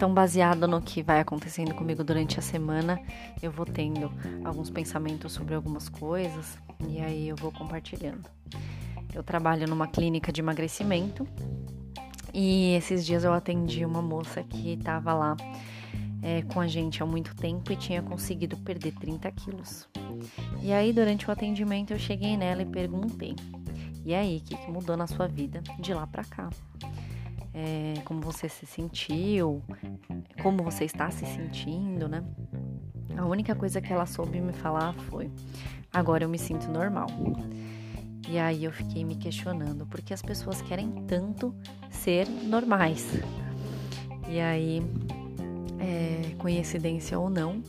Então, baseado no que vai acontecendo comigo durante a semana, eu vou tendo alguns pensamentos sobre algumas coisas e aí eu vou compartilhando. Eu trabalho numa clínica de emagrecimento e esses dias eu atendi uma moça que estava lá é, com a gente há muito tempo e tinha conseguido perder 30 quilos. E aí, durante o atendimento, eu cheguei nela e perguntei: E aí, o que, que mudou na sua vida de lá pra cá? É, como você se sentiu? Como você está se sentindo, né? A única coisa que ela soube me falar foi: Agora eu me sinto normal. E aí eu fiquei me questionando, porque as pessoas querem tanto ser normais. E aí é, coincidência ou não.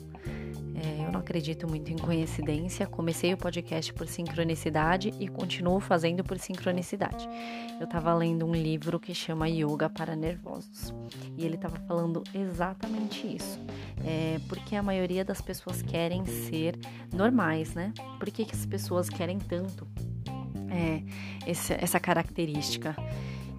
É, eu não acredito muito em coincidência. Comecei o podcast por sincronicidade e continuo fazendo por sincronicidade. Eu estava lendo um livro que chama Yoga para Nervosos e ele estava falando exatamente isso. É, porque a maioria das pessoas querem ser normais, né? Por que, que as pessoas querem tanto é, essa característica?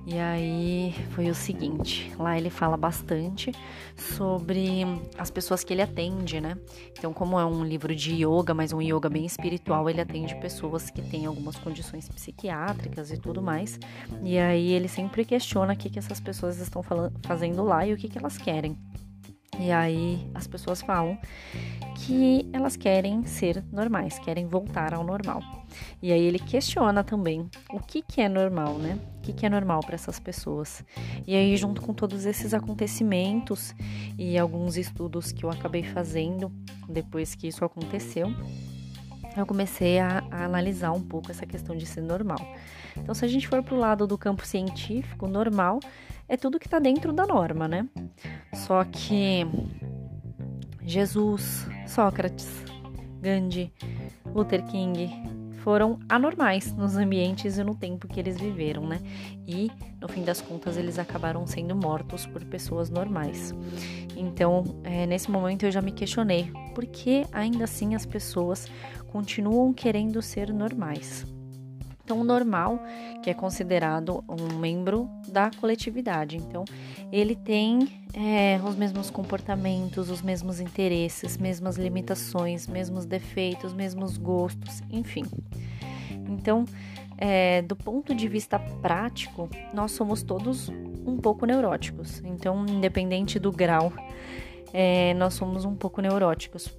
E aí foi o seguinte, lá ele fala bastante sobre as pessoas que ele atende, né? Então, como é um livro de yoga, mas um yoga bem espiritual, ele atende pessoas que têm algumas condições psiquiátricas e tudo mais. E aí ele sempre questiona o que, que essas pessoas estão fazendo lá e o que, que elas querem. E aí as pessoas falam que elas querem ser normais, querem voltar ao normal. E aí ele questiona também o que, que é normal, né? O que, que é normal para essas pessoas. E aí, junto com todos esses acontecimentos e alguns estudos que eu acabei fazendo depois que isso aconteceu, eu comecei a, a, analisar um pouco essa questão de ser normal. Então, se a gente for para o lado do campo científico, normal é tudo que está dentro da norma, né? Só que Jesus, Sócrates, Gandhi, Luther King foram anormais nos ambientes e no tempo que eles viveram, né? E no fim das contas eles acabaram sendo mortos por pessoas normais. Então, é, nesse momento eu já me questionei por que ainda assim as pessoas continuam querendo ser normais. Então, o normal, que é considerado um membro da coletividade. Então, ele tem é, os mesmos comportamentos, os mesmos interesses, mesmas limitações, mesmos defeitos, mesmos gostos, enfim. Então, é, do ponto de vista prático, nós somos todos um pouco neuróticos. Então, independente do grau, é, nós somos um pouco neuróticos.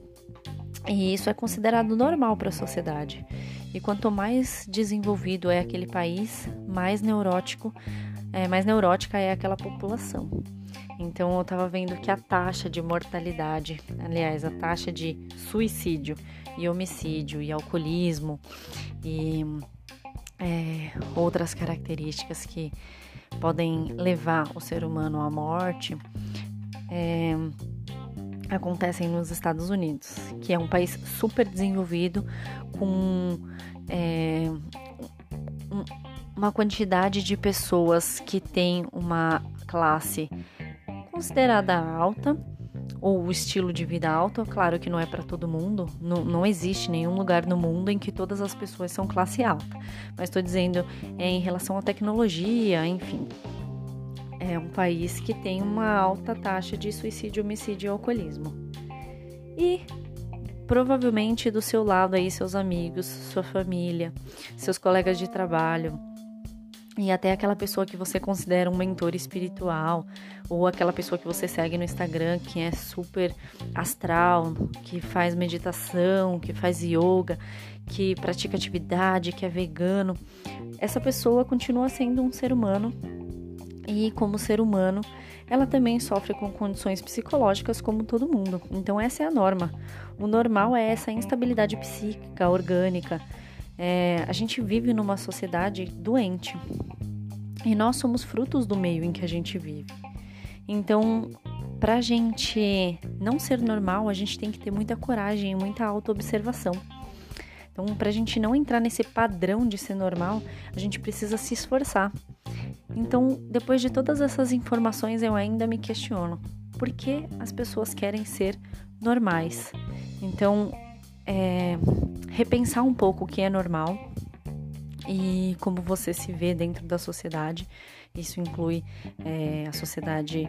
E isso é considerado normal para a sociedade. E quanto mais desenvolvido é aquele país, mais neurótico, é, mais neurótica é aquela população. Então eu estava vendo que a taxa de mortalidade, aliás, a taxa de suicídio e homicídio e alcoolismo e é, outras características que podem levar o ser humano à morte é, acontecem nos Estados Unidos, que é um país super desenvolvido com é, uma quantidade de pessoas que tem uma classe considerada alta ou estilo de vida alto, claro que não é para todo mundo, não, não, existe nenhum lugar no mundo em que todas as pessoas são classe alta, mas estou dizendo é, em relação à tecnologia, enfim. É um país que tem uma alta taxa de suicídio, homicídio e alcoolismo. E provavelmente do seu lado aí seus amigos, sua família, seus colegas de trabalho, e até aquela pessoa que você considera um mentor espiritual, ou aquela pessoa que você segue no Instagram que é super astral, que faz meditação, que faz yoga, que pratica atividade, que é vegano, essa pessoa continua sendo um ser humano e, como ser humano, ela também sofre com condições psicológicas como todo mundo. Então, essa é a norma. O normal é essa instabilidade psíquica, orgânica é, a gente vive numa sociedade doente e nós somos frutos do meio em que a gente vive. Então, para a gente não ser normal, a gente tem que ter muita coragem e muita autoobservação. Então, para a gente não entrar nesse padrão de ser normal, a gente precisa se esforçar. Então, depois de todas essas informações, eu ainda me questiono: por que as pessoas querem ser normais? Então, é, repensar um pouco o que é normal e como você se vê dentro da sociedade. Isso inclui é, a sociedade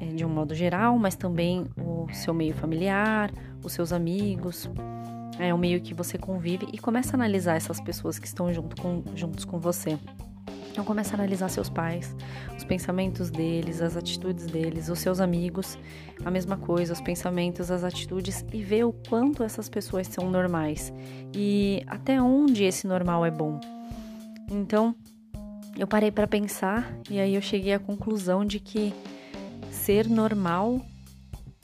é, de um modo geral, mas também o seu meio familiar, os seus amigos, é o meio que você convive e começa a analisar essas pessoas que estão junto com, juntos com você. Então começa a analisar seus pais, os pensamentos deles, as atitudes deles, os seus amigos, a mesma coisa, os pensamentos, as atitudes e ver o quanto essas pessoas são normais e até onde esse normal é bom. Então, eu parei para pensar e aí eu cheguei à conclusão de que ser normal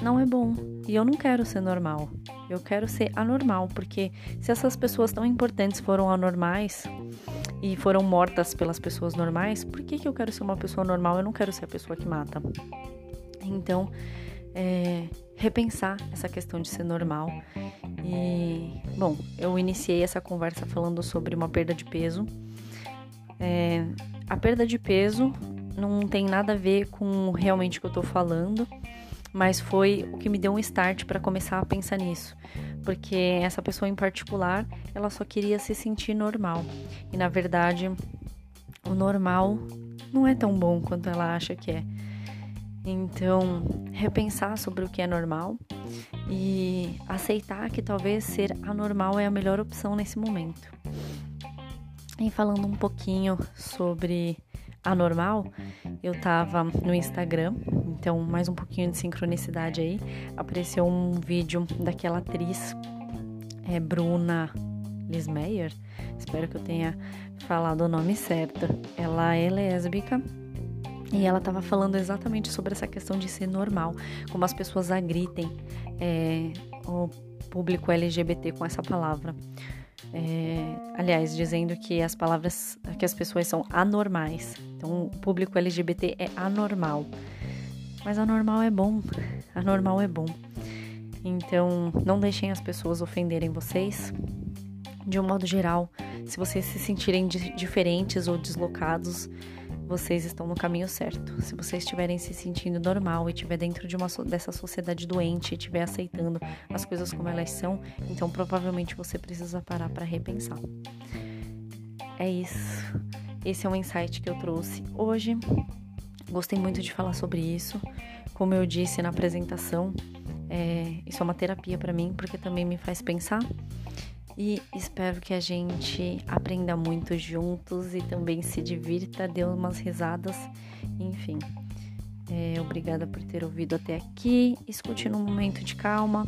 não é bom. E eu não quero ser normal. Eu quero ser anormal, porque se essas pessoas tão importantes foram anormais, e foram mortas pelas pessoas normais, por que, que eu quero ser uma pessoa normal? Eu não quero ser a pessoa que mata. Então, é, repensar essa questão de ser normal. E, bom, eu iniciei essa conversa falando sobre uma perda de peso. É, a perda de peso não tem nada a ver com realmente o que eu tô falando mas foi o que me deu um start para começar a pensar nisso, porque essa pessoa em particular, ela só queria se sentir normal. E na verdade, o normal não é tão bom quanto ela acha que é. Então, repensar sobre o que é normal e aceitar que talvez ser anormal é a melhor opção nesse momento. E falando um pouquinho sobre anormal, eu tava no Instagram então, mais um pouquinho de sincronicidade aí. Apareceu um vídeo daquela atriz, é, Bruna Lismeyer. Espero que eu tenha falado o nome certo. Ela é lésbica e ela estava falando exatamente sobre essa questão de ser normal, como as pessoas agridem é, o público LGBT com essa palavra. É, aliás, dizendo que as palavras, que as pessoas são anormais. Então, o público LGBT é anormal. Mas anormal é bom. Anormal é bom. Então, não deixem as pessoas ofenderem vocês. De um modo geral, se vocês se sentirem diferentes ou deslocados, vocês estão no caminho certo. Se vocês estiverem se sentindo normal e estiver dentro de uma dessa sociedade doente e estiver aceitando as coisas como elas são, então provavelmente você precisa parar para repensar. É isso. Esse é um insight que eu trouxe hoje. Gostei muito de falar sobre isso. Como eu disse na apresentação, é, isso é uma terapia para mim, porque também me faz pensar. E espero que a gente aprenda muito juntos e também se divirta, dê umas risadas, enfim. É, obrigada por ter ouvido até aqui. Escute num momento de calma.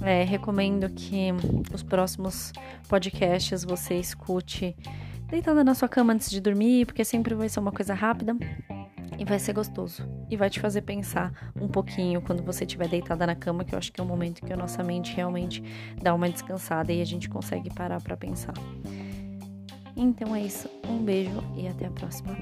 É, recomendo que os próximos podcasts você escute deitada na sua cama antes de dormir, porque sempre vai ser uma coisa rápida. E vai ser gostoso. E vai te fazer pensar um pouquinho quando você estiver deitada na cama, que eu acho que é o momento que a nossa mente realmente dá uma descansada e a gente consegue parar para pensar. Então é isso. Um beijo e até a próxima.